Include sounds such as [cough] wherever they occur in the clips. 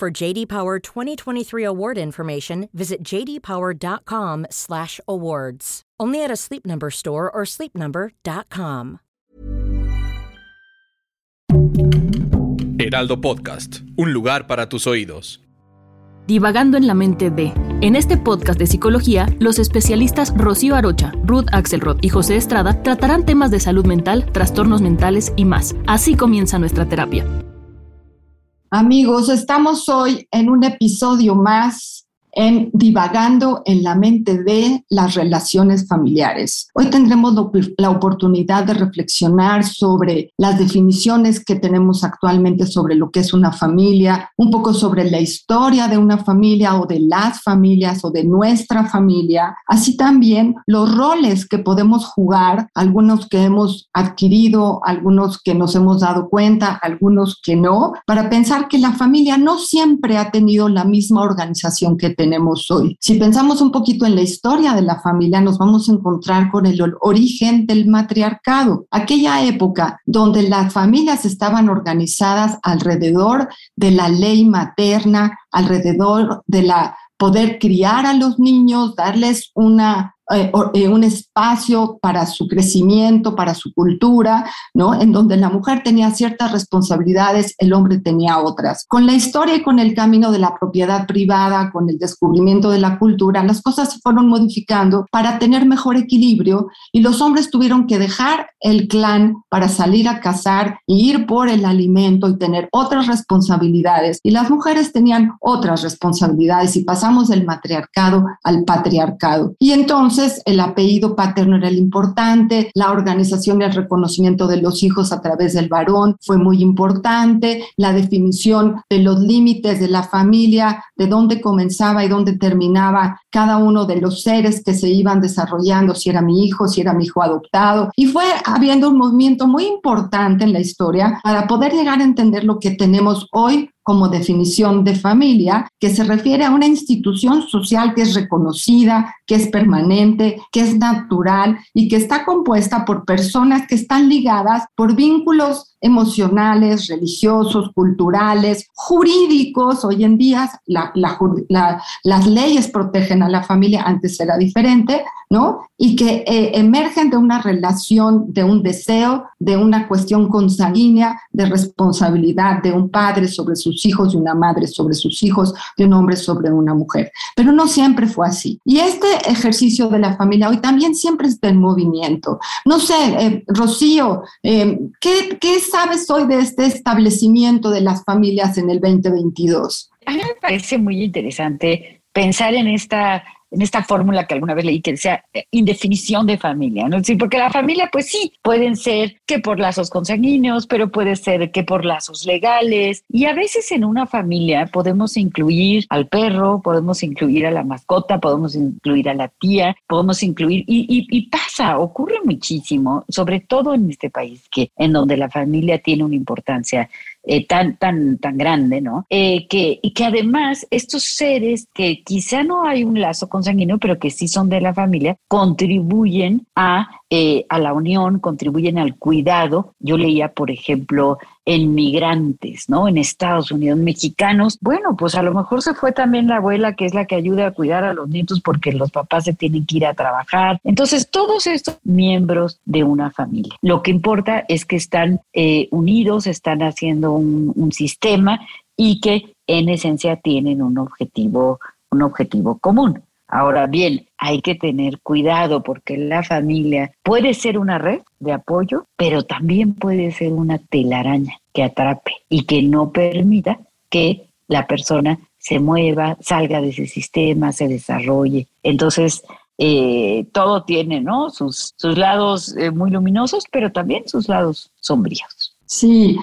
For JD Power 2023 award information, visit jdpower.com/awards. Only at a Sleep Number store or sleepnumber.com. Heraldo Podcast, un lugar para tus oídos. Divagando en la mente de. En este podcast de psicología, los especialistas Rocío Arocha, Ruth Axelrod y José Estrada tratarán temas de salud mental, trastornos mentales y más. Así comienza nuestra terapia. Amigos, estamos hoy en un episodio más en divagando en la mente de las relaciones familiares. Hoy tendremos la oportunidad de reflexionar sobre las definiciones que tenemos actualmente sobre lo que es una familia, un poco sobre la historia de una familia o de las familias o de nuestra familia, así también los roles que podemos jugar, algunos que hemos adquirido, algunos que nos hemos dado cuenta, algunos que no, para pensar que la familia no siempre ha tenido la misma organización que tenemos hoy. Si pensamos un poquito en la historia de la familia, nos vamos a encontrar con el origen del matriarcado, aquella época donde las familias estaban organizadas alrededor de la ley materna, alrededor de la poder criar a los niños, darles una eh, eh, un espacio para su crecimiento, para su cultura, ¿no? En donde la mujer tenía ciertas responsabilidades, el hombre tenía otras. Con la historia y con el camino de la propiedad privada, con el descubrimiento de la cultura, las cosas se fueron modificando para tener mejor equilibrio y los hombres tuvieron que dejar el clan para salir a cazar y ir por el alimento y tener otras responsabilidades. Y las mujeres tenían otras responsabilidades y pasamos del matriarcado al patriarcado. Y entonces, el apellido paterno era el importante, la organización y el reconocimiento de los hijos a través del varón fue muy importante, la definición de los límites de la familia, de dónde comenzaba y dónde terminaba cada uno de los seres que se iban desarrollando, si era mi hijo, si era mi hijo adoptado. Y fue habiendo un movimiento muy importante en la historia para poder llegar a entender lo que tenemos hoy como definición de familia, que se refiere a una institución social que es reconocida, que es permanente, que es natural y que está compuesta por personas que están ligadas por vínculos emocionales, religiosos, culturales, jurídicos. Hoy en día las leyes protegen a la familia, antes era diferente, ¿no? Y que eh, emergen de una relación, de un deseo, de una cuestión consanguínea, de responsabilidad de un padre sobre sus hijos, de una madre sobre sus hijos, de un hombre sobre una mujer. Pero no siempre fue así. Y este ejercicio de la familia hoy también siempre está en movimiento. No sé, eh, Rocío, eh, ¿qué, ¿qué es sabes hoy de este establecimiento de las familias en el 2022? A mí me parece muy interesante pensar en esta en esta fórmula que alguna vez leí que decía eh, indefinición de familia, ¿no? Sí, porque la familia, pues sí, pueden ser que por lazos consanguíneos, pero puede ser que por lazos legales. Y a veces en una familia podemos incluir al perro, podemos incluir a la mascota, podemos incluir a la tía, podemos incluir, y, y, y pasa, ocurre muchísimo, sobre todo en este país, que en donde la familia tiene una importancia eh, tan, tan, tan grande, ¿no? Eh, que, y que además estos seres que quizá no hay un lazo consanguíneo, pero que sí son de la familia, contribuyen a, eh, a la unión, contribuyen al cuidado. Yo leía, por ejemplo, en migrantes, ¿no? En Estados Unidos, mexicanos. Bueno, pues a lo mejor se fue también la abuela, que es la que ayuda a cuidar a los nietos porque los papás se tienen que ir a trabajar. Entonces, todos estos miembros de una familia. Lo que importa es que están eh, unidos, están haciendo un, un sistema y que en esencia tienen un objetivo, un objetivo común. Ahora bien, hay que tener cuidado porque la familia puede ser una red de apoyo, pero también puede ser una telaraña que atrape y que no permita que la persona se mueva, salga de ese sistema, se desarrolle. Entonces, eh, todo tiene ¿no? sus, sus lados eh, muy luminosos, pero también sus lados sombríos. Sí,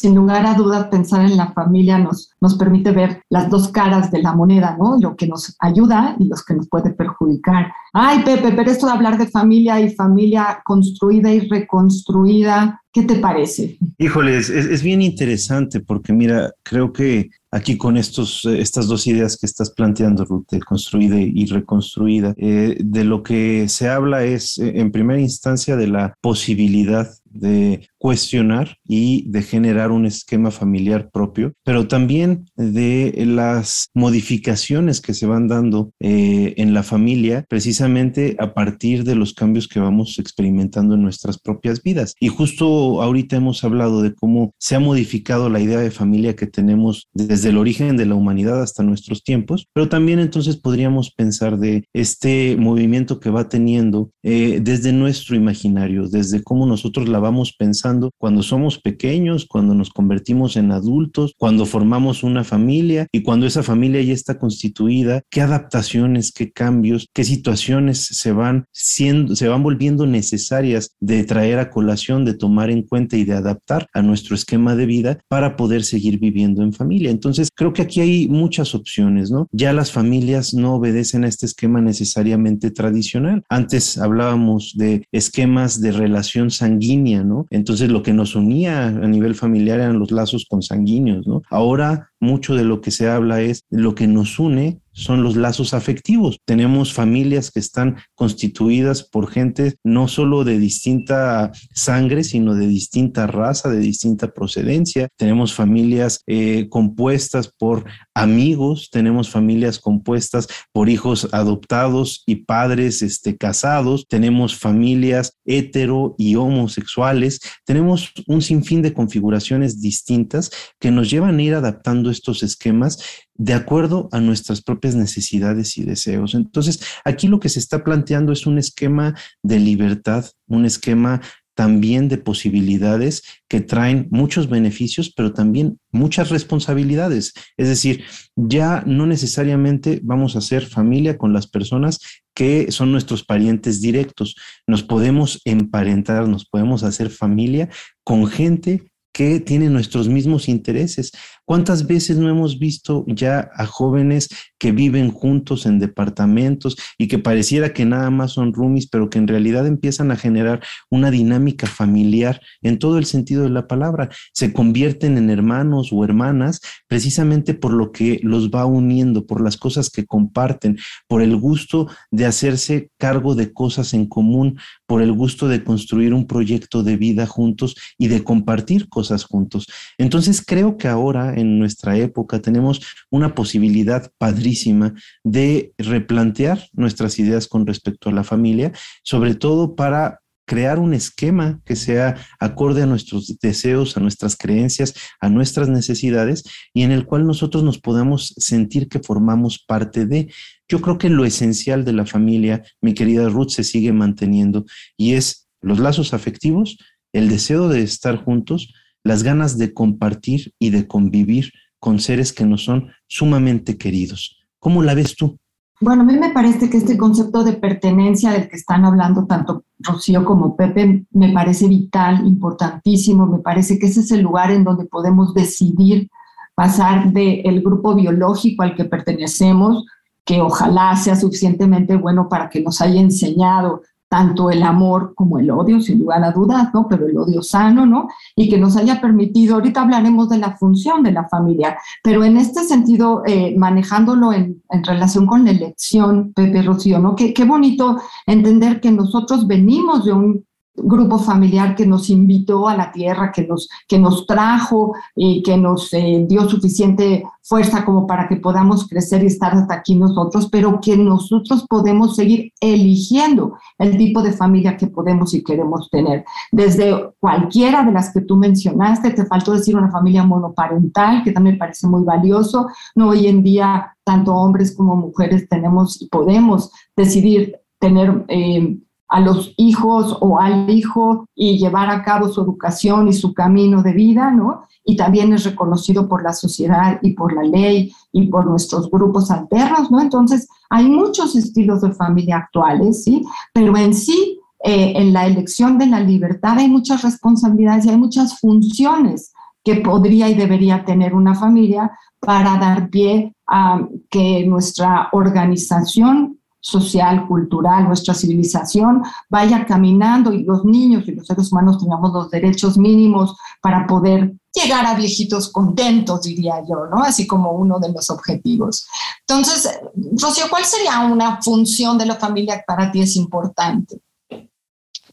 sin lugar a dudas, pensar en la familia nos, nos permite ver las dos caras de la moneda, ¿no? Lo que nos ayuda y los que nos puede perjudicar. Ay, Pepe, pero esto de hablar de familia y familia construida y reconstruida, ¿qué te parece? Híjoles, es, bien interesante porque mira, creo que aquí con estos, estas dos ideas que estás planteando, Ruth, de construida y reconstruida, eh, de lo que se habla es, eh, en primera instancia, de la posibilidad de cuestionar y de generar un esquema familiar propio, pero también de las modificaciones que se van dando eh, en la familia precisamente a partir de los cambios que vamos experimentando en nuestras propias vidas. Y justo ahorita hemos hablado de cómo se ha modificado la idea de familia que tenemos desde el origen de la humanidad hasta nuestros tiempos, pero también entonces podríamos pensar de este movimiento que va teniendo eh, desde nuestro imaginario, desde cómo nosotros la vamos pensando cuando somos pequeños, cuando nos convertimos en adultos, cuando formamos una familia y cuando esa familia ya está constituida, qué adaptaciones, qué cambios, qué situaciones se van siendo, se van volviendo necesarias de traer a colación, de tomar en cuenta y de adaptar a nuestro esquema de vida para poder seguir viviendo en familia. Entonces, creo que aquí hay muchas opciones, ¿no? Ya las familias no obedecen a este esquema necesariamente tradicional. Antes hablábamos de esquemas de relación sanguínea Entonces lo que nos unía a nivel familiar eran los lazos consanguíneos, ¿no? Ahora mucho de lo que se habla es lo que nos une son los lazos afectivos. Tenemos familias que están constituidas por gente no solo de distinta sangre, sino de distinta raza, de distinta procedencia. Tenemos familias eh, compuestas por amigos, tenemos familias compuestas por hijos adoptados y padres este, casados, tenemos familias hetero y homosexuales, tenemos un sinfín de configuraciones distintas que nos llevan a ir adaptando estos esquemas de acuerdo a nuestras propias necesidades y deseos. Entonces, aquí lo que se está planteando es un esquema de libertad, un esquema también de posibilidades que traen muchos beneficios, pero también muchas responsabilidades. Es decir, ya no necesariamente vamos a ser familia con las personas que son nuestros parientes directos. Nos podemos emparentar, nos podemos hacer familia con gente que tienen nuestros mismos intereses. ¿Cuántas veces no hemos visto ya a jóvenes que viven juntos en departamentos y que pareciera que nada más son roomies, pero que en realidad empiezan a generar una dinámica familiar en todo el sentido de la palabra? Se convierten en hermanos o hermanas precisamente por lo que los va uniendo, por las cosas que comparten, por el gusto de hacerse cargo de cosas en común, por el gusto de construir un proyecto de vida juntos y de compartir cosas juntos. Entonces creo que ahora en nuestra época tenemos una posibilidad padrísima de replantear nuestras ideas con respecto a la familia, sobre todo para crear un esquema que sea acorde a nuestros deseos, a nuestras creencias, a nuestras necesidades y en el cual nosotros nos podamos sentir que formamos parte de. Yo creo que lo esencial de la familia, mi querida Ruth, se sigue manteniendo y es los lazos afectivos, el deseo de estar juntos, las ganas de compartir y de convivir con seres que nos son sumamente queridos. ¿Cómo la ves tú? Bueno, a mí me parece que este concepto de pertenencia del que están hablando tanto Rocío como Pepe me parece vital, importantísimo, me parece que ese es el lugar en donde podemos decidir pasar del grupo biológico al que pertenecemos, que ojalá sea suficientemente bueno para que nos haya enseñado tanto el amor como el odio, sin lugar a dudas, ¿no? Pero el odio sano, ¿no? Y que nos haya permitido, ahorita hablaremos de la función de la familia, pero en este sentido, eh, manejándolo en, en, relación con la elección, Pepe Rocío, ¿no? Qué, qué bonito entender que nosotros venimos de un grupo familiar que nos invitó a la tierra, que nos, que nos trajo y que nos eh, dio suficiente fuerza como para que podamos crecer y estar hasta aquí nosotros, pero que nosotros podemos seguir eligiendo el tipo de familia que podemos y queremos tener. Desde cualquiera de las que tú mencionaste, te faltó decir una familia monoparental, que también parece muy valioso. No hoy en día, tanto hombres como mujeres tenemos y podemos decidir tener... Eh, a los hijos o al hijo y llevar a cabo su educación y su camino de vida, ¿no? Y también es reconocido por la sociedad y por la ley y por nuestros grupos alternos, ¿no? Entonces, hay muchos estilos de familia actuales, ¿sí? Pero en sí, eh, en la elección de la libertad hay muchas responsabilidades y hay muchas funciones que podría y debería tener una familia para dar pie a que nuestra organización social, cultural, nuestra civilización vaya caminando y los niños y los seres humanos tengamos los derechos mínimos para poder llegar a viejitos contentos, diría yo, ¿no? Así como uno de los objetivos. Entonces, Rocío, ¿cuál sería una función de la familia que para ti es importante?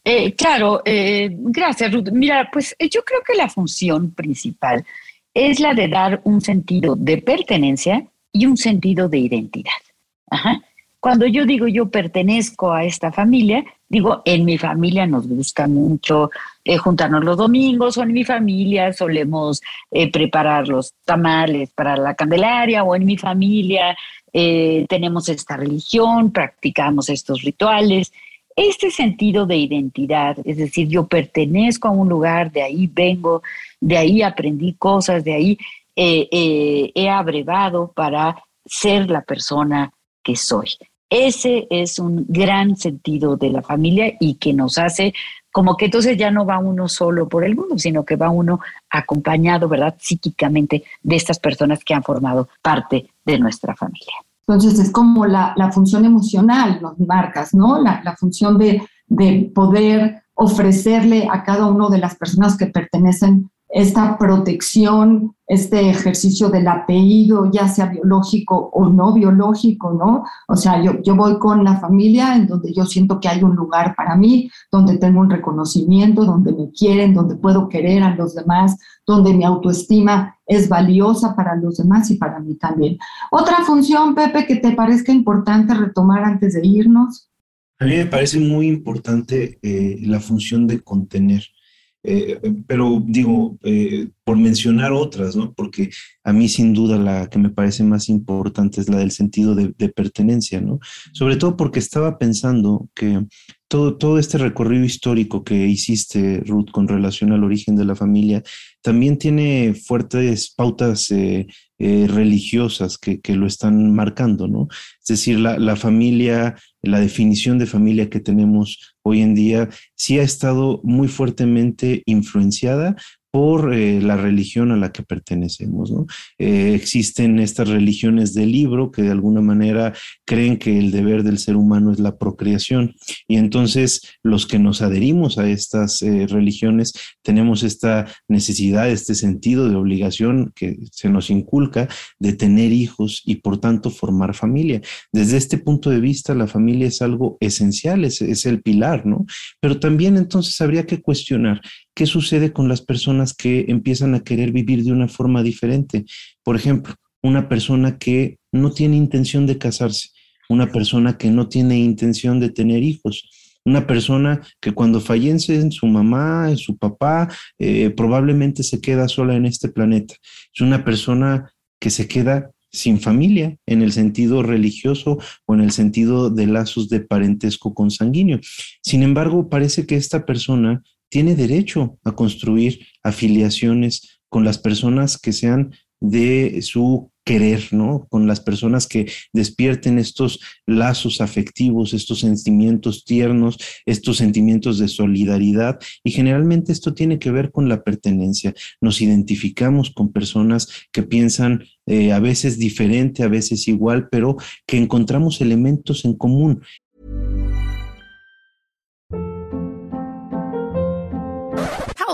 Eh, claro, eh, gracias, Ruth. Mira, pues eh, yo creo que la función principal es la de dar un sentido de pertenencia y un sentido de identidad. Cuando yo digo yo pertenezco a esta familia, digo, en mi familia nos gusta mucho juntarnos los domingos o en mi familia solemos preparar los tamales para la Candelaria o en mi familia tenemos esta religión, practicamos estos rituales. Este sentido de identidad, es decir, yo pertenezco a un lugar, de ahí vengo, de ahí aprendí cosas, de ahí eh, eh, he abrevado para ser la persona soy. Ese es un gran sentido de la familia y que nos hace como que entonces ya no va uno solo por el mundo, sino que va uno acompañado, ¿verdad? Psíquicamente de estas personas que han formado parte de nuestra familia. Entonces es como la, función emocional, nos marcas, ¿no? La, la función de, de, poder ofrecerle a cada una de las personas que pertenecen esta protección, este ejercicio del apellido, ya sea biológico o no biológico, ¿no? O sea, yo, yo voy con la familia en donde yo siento que hay un lugar para mí, donde tengo un reconocimiento, donde me quieren, donde puedo querer a los demás, donde mi autoestima es valiosa para los demás y para mí también. Otra función, Pepe, que te parezca importante retomar antes de irnos. A mí me parece muy importante eh, la función de contener. Eh, pero digo, eh, por mencionar otras, ¿no? Porque a mí sin duda la que me parece más importante es la del sentido de, pertenencia, ¿no? Sobre todo porque estaba pensando que todo, todo este recorrido histórico que hiciste, Ruth, con relación al origen de la familia, también tiene fuertes pautas eh, religiosas que, lo están marcando, ¿no? Es decir, la familia la definición de familia que tenemos hoy en día sí ha estado muy fuertemente influenciada por eh, la religión a la que pertenecemos. Eh, existen estas religiones del libro que de alguna manera creen que el deber del ser humano es la procreación y entonces los que nos adherimos a estas eh, religiones tenemos esta necesidad, este sentido de obligación que se nos inculca de tener hijos y por tanto formar familia. Desde este punto de vista, la familia es algo esencial, es, es el pilar, ¿no? Pero también entonces habría que cuestionar ¿qué sucede con las personas que empiezan a querer vivir de una forma diferente? Por ejemplo, una persona que no tiene intención de casarse, una persona que no tiene intención de tener hijos, una persona que cuando fallece su mamá, su papá, eh, probablemente se queda sola en este planeta. Es una persona que se queda sin familia en el sentido religioso o en el sentido de lazos de parentesco consanguíneo. Sin embargo, parece que esta persona tiene derecho a construir afiliaciones con las personas que sean de su querer, ¿no? Con las personas que despierten estos lazos afectivos, estos sentimientos tiernos, estos sentimientos de solidaridad. Y generalmente esto tiene que ver con la pertenencia. Nos identificamos con personas que piensan eh, a veces diferente, a veces igual, pero que encontramos elementos en común.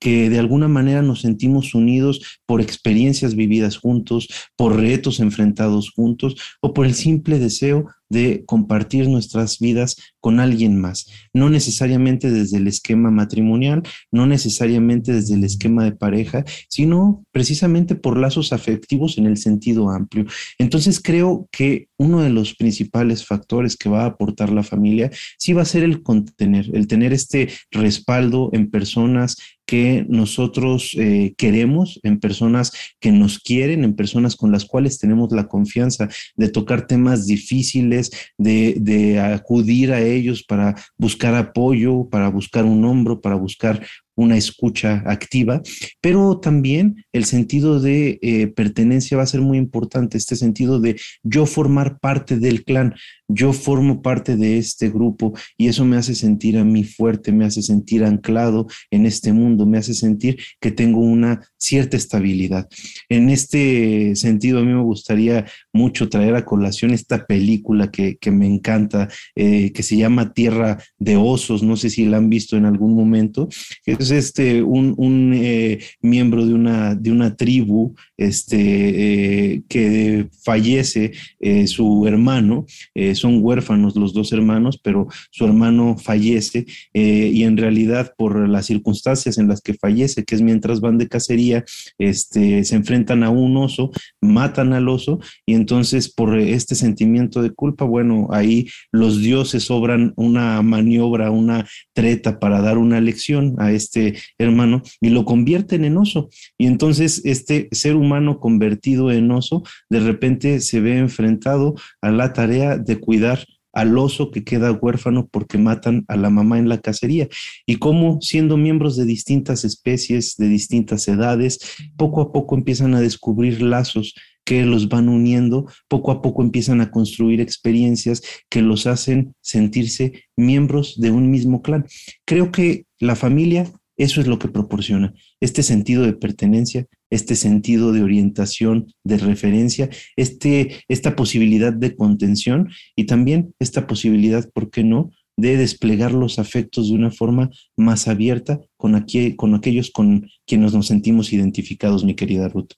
que de alguna manera nos sentimos unidos por experiencias vividas juntos, por retos enfrentados juntos o por el simple deseo de compartir nuestras vidas con alguien más, no necesariamente desde el esquema matrimonial, no necesariamente desde el esquema de pareja, sino precisamente por lazos afectivos en el sentido amplio. Entonces creo que uno de los principales factores que va a aportar la familia sí va a ser el contener, el tener este respaldo en personas que nosotros eh, queremos, en personas que nos quieren, en personas con las cuales tenemos la confianza de tocar temas difíciles, de, acudir a ellos para buscar apoyo, para buscar un hombro, para buscar una escucha activa, pero también el sentido de eh, pertenencia va a ser muy importante, este sentido de yo formar parte del clan, yo formo parte de este grupo y eso me hace sentir a mí fuerte, me hace sentir anclado en este mundo, me hace sentir que tengo una cierta estabilidad. En este sentido, a mí me gustaría mucho traer a colación esta película que, me encanta, eh, que se llama Tierra de Osos, no sé si la han visto en algún momento, es este, un, eh, miembro de una, de una tribu este, eh, que fallece su hermano, son huérfanos los dos hermanos, pero su hermano fallece y en realidad por las circunstancias en las que fallece, que es mientras van de cacería, este, se enfrentan a un oso, matan al oso y entonces por este sentimiento de culpa, bueno, ahí los dioses obran una maniobra, una treta para dar una lección a este hermano y lo convierten en oso. Y entonces este ser humano convertido en oso de repente se ve enfrentado a la tarea de cuidar al oso que queda huérfano porque matan a la mamá en la cacería y cómo siendo miembros de distintas especies, de distintas edades, poco a poco empiezan a descubrir lazos que los van uniendo, poco a poco empiezan a construir experiencias que los hacen sentirse miembros de un mismo clan. Creo que la familia eso es lo que proporciona, este sentido de pertenencia, este sentido de orientación, de referencia, este, esta posibilidad de contención y también esta posibilidad, ¿por qué no?, de desplegar los afectos de una forma más abierta con, con aquellos con quienes nos sentimos identificados, mi querida Ruth.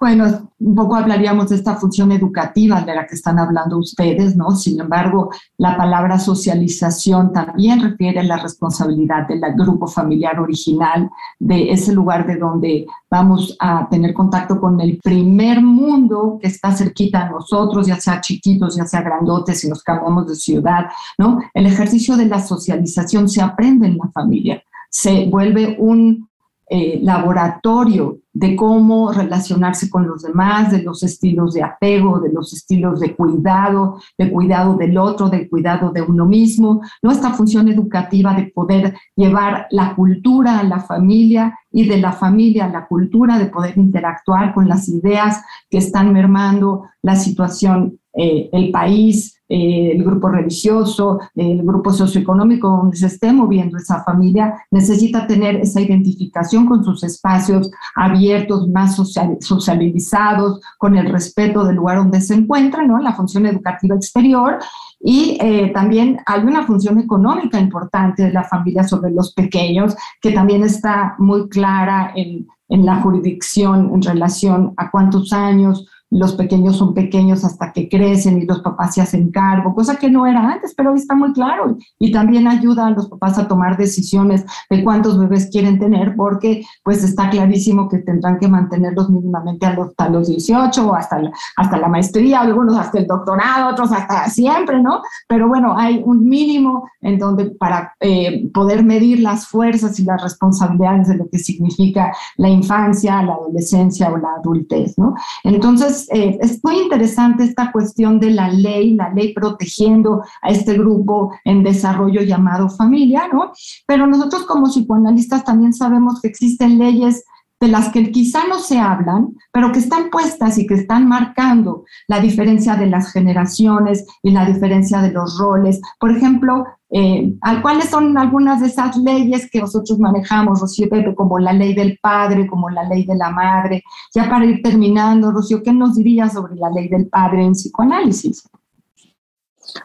Bueno, un poco hablaríamos de esta función educativa de la que están hablando ustedes, ¿no? Sin embargo, la palabra socialización también refiere a la responsabilidad del grupo familiar original, de ese lugar de donde vamos a tener contacto con el primer mundo que está cerquita a nosotros, ya sea chiquitos, ya sea grandotes, si nos cambiamos de ciudad, ¿no? El ejercicio de la socialización se aprende en la familia, se vuelve un eh, laboratorio de cómo relacionarse con los demás, de los estilos de apego, de los estilos de cuidado, de cuidado del otro, de cuidado de uno mismo, nuestra función educativa de poder llevar la cultura a la familia y de la familia a la cultura, de poder interactuar con las ideas que están mermando la situación, eh, el país, eh, el grupo religioso, el grupo socioeconómico donde se esté moviendo esa familia, necesita tener esa identificación con sus espacios abiertos, más socializados, con el respeto del lugar donde se encuentra, ¿no? La función educativa exterior. Y eh, también hay una función económica importante de la familia sobre los pequeños, que también está muy clara en, en la jurisdicción en relación a cuántos años los pequeños son pequeños hasta que crecen y los papás se hacen cargo, cosa que no era antes, pero hoy está muy claro. Y también ayuda a los papás a tomar decisiones de cuántos bebés quieren tener, porque pues está clarísimo que tendrán que mantenerlos mínimamente a los, a los 18 o hasta la, hasta la maestría, algunos hasta el doctorado, otros hasta siempre, ¿no? Pero bueno, hay un mínimo en donde para eh, poder medir las fuerzas y las responsabilidades de lo que significa la infancia, la adolescencia o la adultez, ¿no? Entonces, eh, es muy interesante esta cuestión de la ley, la ley protegiendo a este grupo en desarrollo llamado familia, ¿no? Pero nosotros como psicoanalistas también sabemos que existen leyes de las que quizá no se hablan, pero que están puestas y que están marcando la diferencia de las generaciones y la diferencia de los roles. Por ejemplo, eh, ¿cuáles son algunas de esas leyes que nosotros manejamos, Rocío Pepe, como la ley del padre, como la ley de la madre? Ya para ir terminando, Rocío, ¿qué nos dirías sobre la ley del padre en psicoanálisis?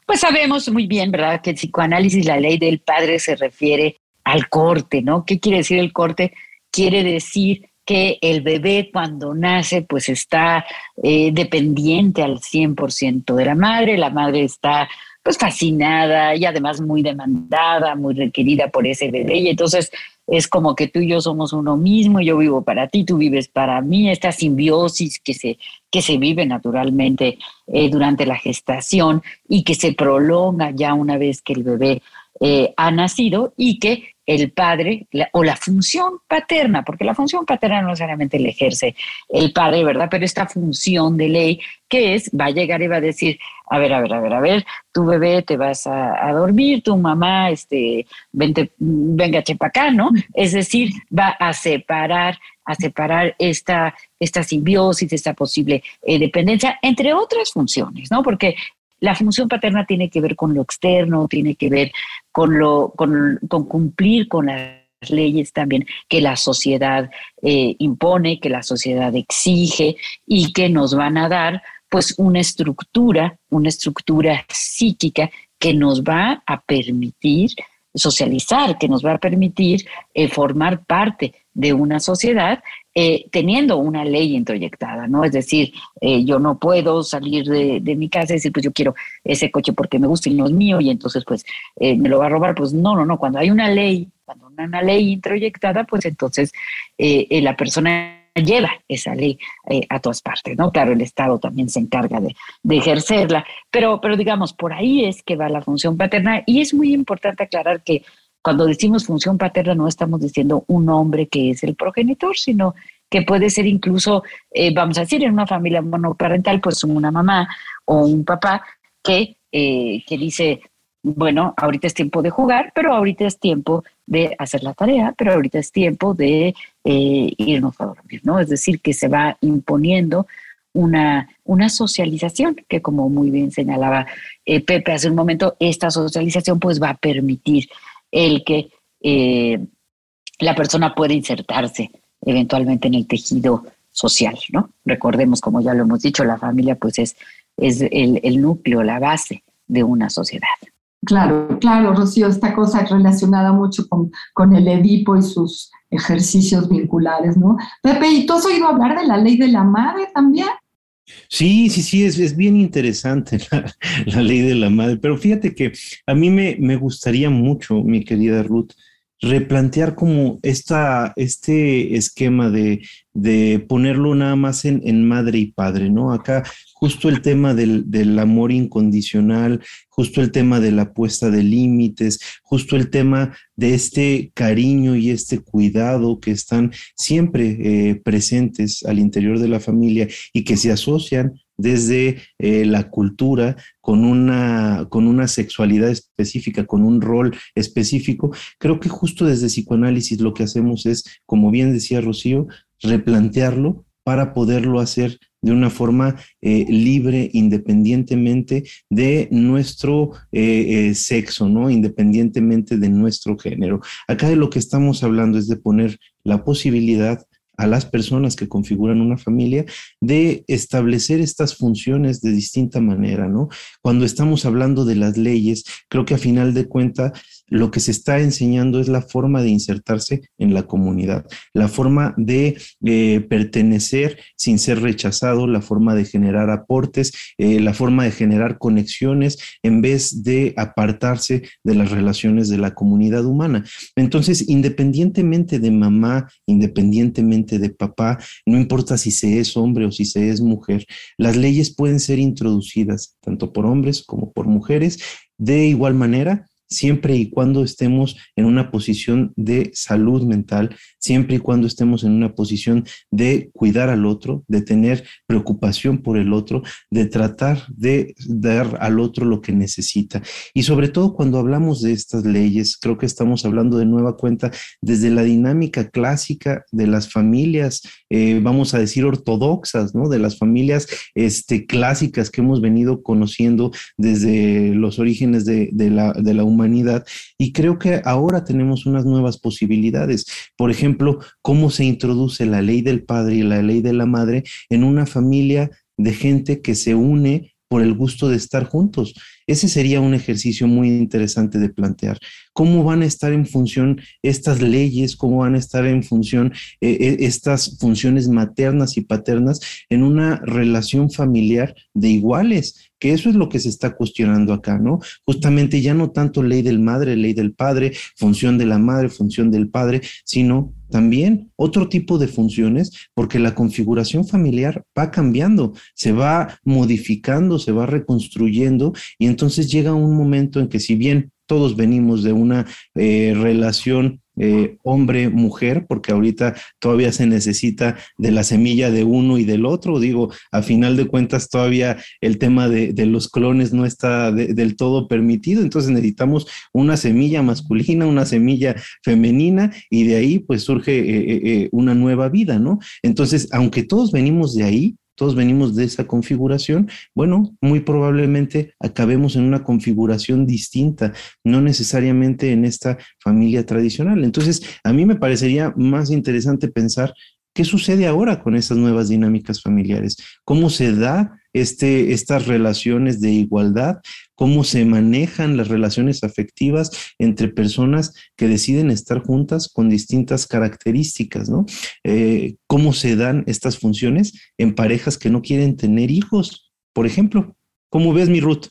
Pues sabemos muy bien, ¿verdad?, que en psicoanálisis la ley del padre se refiere al corte, ¿no? ¿Qué quiere decir el corte? Quiere decir que el bebé cuando nace pues está eh, dependiente al 100% de la madre, la madre está pues fascinada y además muy demandada, muy requerida por ese bebé. Y entonces es como que tú y yo somos uno mismo, yo vivo para ti, tú vives para mí, esta simbiosis que se, que se vive naturalmente eh, durante la gestación y que se prolonga ya una vez que el bebé eh, ha nacido y que el padre o la función paterna, porque la función paterna no necesariamente le ejerce el padre, ¿verdad? Pero esta función de ley que es, va a llegar y va a decir, a ver, a ver, a ver, a ver, tu bebé te vas a, dormir, tu mamá, este, vente, venga, chepa acá, ¿no? Es decir, va a separar, a separar esta, esta simbiosis, esta posible eh, dependencia, entre otras funciones, ¿no? Porque la función paterna tiene que ver con lo externo, tiene que ver con, lo, con, cumplir con las leyes también que la sociedad eh, impone, que la sociedad exige y que nos van a dar pues una estructura, una estructura psíquica que nos va a permitir socializar, que nos va a permitir eh, formar parte de una sociedad eh, teniendo una ley introyectada, ¿no? Es decir, eh, yo no puedo salir de, mi casa y decir, pues yo quiero ese coche porque me gusta y no es mío y entonces pues eh, me lo va a robar. Pues no, no, no, cuando hay una ley, cuando hay una ley introyectada, pues entonces la persona lleva esa ley a todas partes, ¿no? Claro, el Estado también se encarga de, de, ejercerla, pero, pero digamos, por ahí es que va la función paterna y es muy importante aclarar que cuando decimos función paterna no estamos diciendo un hombre que es el progenitor, sino que puede ser incluso, eh, vamos a decir, en una familia monoparental, pues una mamá o un papá que, eh, que dice, bueno, ahorita es tiempo de jugar, pero ahorita es tiempo de hacer la tarea, pero ahorita es tiempo de eh, irnos a dormir, ¿no? Es decir, que se va imponiendo una, una socialización, que como muy bien señalaba Pepe hace un momento, esta socialización pues va a permitir el que eh, la persona puede insertarse eventualmente en el tejido social, ¿no? Recordemos, como ya lo hemos dicho, la familia pues es, es el, núcleo, la base de una sociedad. Claro, claro, Rocío, esta cosa relacionada mucho con, con, el Edipo y sus ejercicios vinculares, ¿no? Pepe, ¿y tú has oído hablar de la ley de la madre también? Sí, sí, sí, es, es bien interesante [laughs] la, ley de la madre, pero fíjate que a mí me, me gustaría mucho, mi querida Ruth, replantear como esta, este esquema de, de ponerlo nada más en, en, madre y padre, ¿no? Acá justo el tema del, del, amor incondicional, justo el tema de la puesta de límites, justo el tema de este cariño y este cuidado que están siempre eh, presentes al interior de la familia y que se asocian desde eh, la cultura con una, con una sexualidad específica, con un rol específico. Creo que justo desde psicoanálisis lo que hacemos es, como bien decía Rocío, replantearlo para poderlo hacer de una forma eh, libre, independientemente de nuestro eh, sexo, ¿no? Independientemente de nuestro género. Acá de lo que estamos hablando es de poner la posibilidad a las personas que configuran una familia de establecer estas funciones de distinta manera, ¿no? Cuando estamos hablando de las leyes, creo que a final de cuentas lo que se está enseñando es la forma de insertarse en la comunidad, la forma de eh, pertenecer sin ser rechazado, la forma de generar aportes, eh, la forma de generar conexiones en vez de apartarse de las relaciones de la comunidad humana. Entonces, independientemente de mamá, independientemente de papá, no importa si se es hombre o si se es mujer, las leyes pueden ser introducidas tanto por hombres como por mujeres de igual manera siempre y cuando estemos en una posición de salud mental, siempre y cuando estemos en una posición de cuidar al otro, de tener preocupación por el otro, de tratar de dar al otro lo que necesita. Y sobre todo cuando hablamos de estas leyes, creo que estamos hablando de nueva cuenta desde la dinámica clásica de las familias, eh, vamos a decir ortodoxas, ¿no? De las familias este, clásicas que hemos venido conociendo desde los orígenes de, la humanidad y creo que ahora tenemos unas nuevas posibilidades. Por ejemplo, cómo se introduce la ley del padre y la ley de la madre en una familia de gente que se une por el gusto de estar juntos. Ese sería un ejercicio muy interesante de plantear. cómo van a estar en función estas leyes, cómo van a estar en función eh, eh, estas funciones maternas y paternas en una relación familiar de iguales que eso es lo que se está cuestionando acá, ¿no? Justamente ya no tanto ley del madre, ley del padre, función de la madre, función del padre, sino también otro tipo de funciones, porque la configuración familiar va cambiando, se va modificando, se va reconstruyendo y entonces llega un momento en que si bien todos venimos de una eh, relación eh, hombre-mujer, porque ahorita todavía se necesita de la semilla de uno y del otro. Digo, a final de cuentas todavía el tema de, los clones no está del todo permitido, entonces necesitamos una semilla masculina, una semilla femenina y de ahí pues surge eh, una nueva vida, ¿no? Entonces, aunque todos venimos de ahí, todos venimos de esa configuración, bueno, muy probablemente acabemos en una configuración distinta, no necesariamente en esta familia tradicional. Entonces, a mí me parecería más interesante pensar qué sucede ahora con esas nuevas dinámicas familiares, cómo se da este, estas relaciones de igualdad, cómo se manejan las relaciones afectivas entre personas que deciden estar juntas con distintas características, ¿no? Eh, cómo se dan estas funciones en parejas que no quieren tener hijos, por ejemplo. ¿Cómo ves mi Ruth?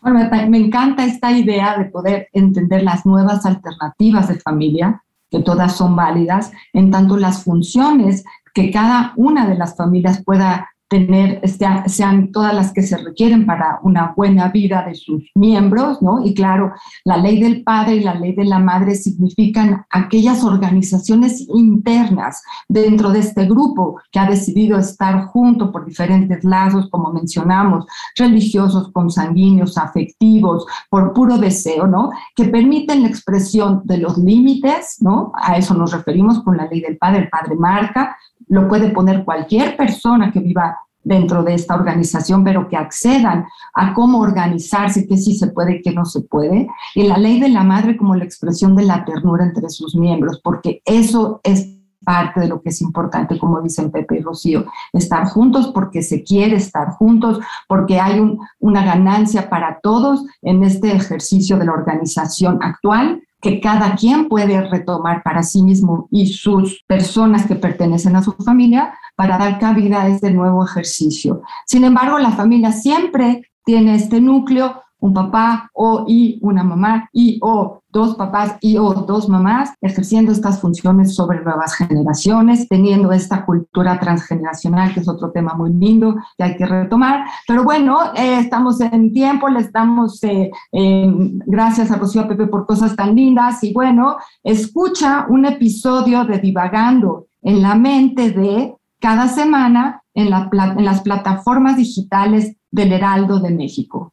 Bueno, me encanta esta idea de poder entender las nuevas alternativas de familia, que todas son válidas, en tanto las funciones que cada una de las familias pueda tener, sean todas las que se requieren para una buena vida de sus miembros, ¿no? Y claro, la ley del padre y la ley de la madre significan aquellas organizaciones internas dentro de este grupo que ha decidido estar junto por diferentes lazos, como mencionamos, religiosos, consanguíneos, afectivos, por puro deseo, ¿no? Que permiten la expresión de los límites, ¿no? A eso nos referimos con la ley del padre, el padre marca, lo puede poner cualquier persona que viva dentro de esta organización, pero que accedan a cómo organizarse, qué sí se puede qué no se puede. Y la ley de la madre como la expresión de la ternura entre sus miembros, porque eso es parte de lo que es importante, como dicen Pepe y Rocío, estar juntos porque se quiere estar juntos, porque hay una ganancia para todos en este ejercicio de la organización actual que cada quien puede retomar para sí mismo y sus personas que pertenecen a su familia para dar cabida a este nuevo ejercicio. Sin embargo, la familia siempre tiene este núcleo un papá o y una mamá y o dos papás y o dos mamás ejerciendo estas funciones sobre nuevas generaciones, teniendo esta cultura transgeneracional, que es otro tema muy lindo que hay que retomar. Pero bueno, eh, estamos en tiempo, les damos eh, gracias a Rocío Pepe por cosas tan lindas y bueno, escucha un episodio de Divagando en la mente de cada semana en las plataformas digitales del Heraldo de México.